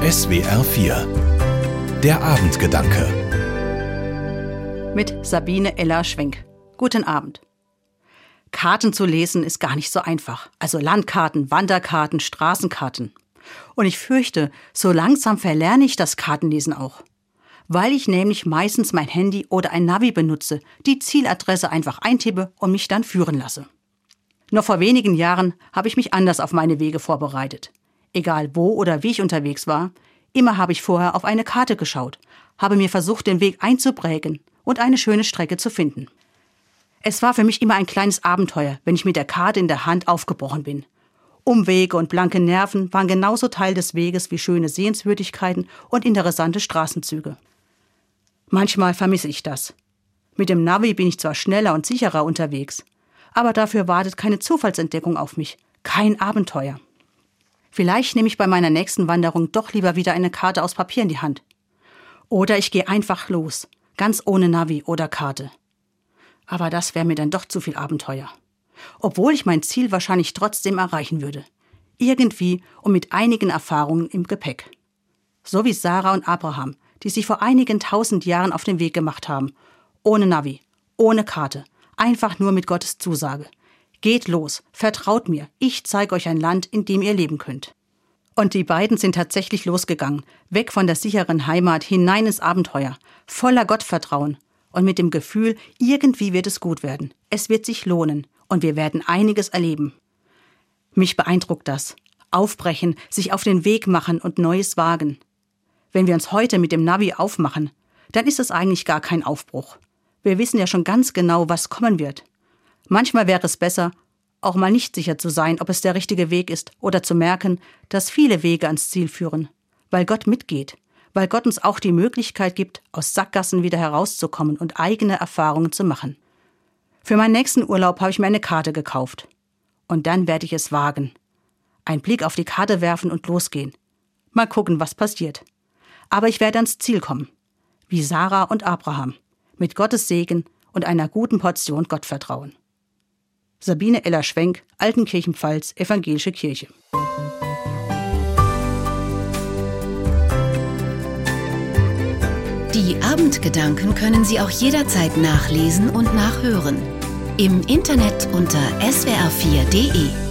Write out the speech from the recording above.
SWR 4 Der Abendgedanke Mit Sabine Ella Schwenk. Guten Abend. Karten zu lesen ist gar nicht so einfach. Also Landkarten, Wanderkarten, Straßenkarten. Und ich fürchte, so langsam verlerne ich das Kartenlesen auch. Weil ich nämlich meistens mein Handy oder ein Navi benutze, die Zieladresse einfach eintippe und mich dann führen lasse. Noch vor wenigen Jahren habe ich mich anders auf meine Wege vorbereitet. Egal wo oder wie ich unterwegs war, immer habe ich vorher auf eine Karte geschaut, habe mir versucht, den Weg einzuprägen und eine schöne Strecke zu finden. Es war für mich immer ein kleines Abenteuer, wenn ich mit der Karte in der Hand aufgebrochen bin. Umwege und blanke Nerven waren genauso Teil des Weges wie schöne Sehenswürdigkeiten und interessante Straßenzüge. Manchmal vermisse ich das. Mit dem Navi bin ich zwar schneller und sicherer unterwegs, aber dafür wartet keine Zufallsentdeckung auf mich, kein Abenteuer. Vielleicht nehme ich bei meiner nächsten Wanderung doch lieber wieder eine Karte aus Papier in die Hand. Oder ich gehe einfach los, ganz ohne Navi oder Karte. Aber das wäre mir dann doch zu viel Abenteuer. Obwohl ich mein Ziel wahrscheinlich trotzdem erreichen würde. Irgendwie und mit einigen Erfahrungen im Gepäck. So wie Sarah und Abraham, die sich vor einigen tausend Jahren auf den Weg gemacht haben. Ohne Navi, ohne Karte, einfach nur mit Gottes Zusage. Geht los, vertraut mir, ich zeige euch ein Land, in dem ihr leben könnt. Und die beiden sind tatsächlich losgegangen, weg von der sicheren Heimat hinein ins Abenteuer, voller Gottvertrauen und mit dem Gefühl, irgendwie wird es gut werden, es wird sich lohnen und wir werden einiges erleben. Mich beeindruckt das. Aufbrechen, sich auf den Weg machen und Neues wagen. Wenn wir uns heute mit dem Navi aufmachen, dann ist es eigentlich gar kein Aufbruch. Wir wissen ja schon ganz genau, was kommen wird. Manchmal wäre es besser, auch mal nicht sicher zu sein, ob es der richtige Weg ist, oder zu merken, dass viele Wege ans Ziel führen, weil Gott mitgeht, weil Gott uns auch die Möglichkeit gibt, aus Sackgassen wieder herauszukommen und eigene Erfahrungen zu machen. Für meinen nächsten Urlaub habe ich mir eine Karte gekauft. Und dann werde ich es wagen. Ein Blick auf die Karte werfen und losgehen. Mal gucken, was passiert. Aber ich werde ans Ziel kommen. Wie Sarah und Abraham. Mit Gottes Segen und einer guten Portion Gottvertrauen. Sabine Eller-Schwenk, Altenkirchenpfalz, Evangelische Kirche. Die Abendgedanken können Sie auch jederzeit nachlesen und nachhören. Im Internet unter swr4.de.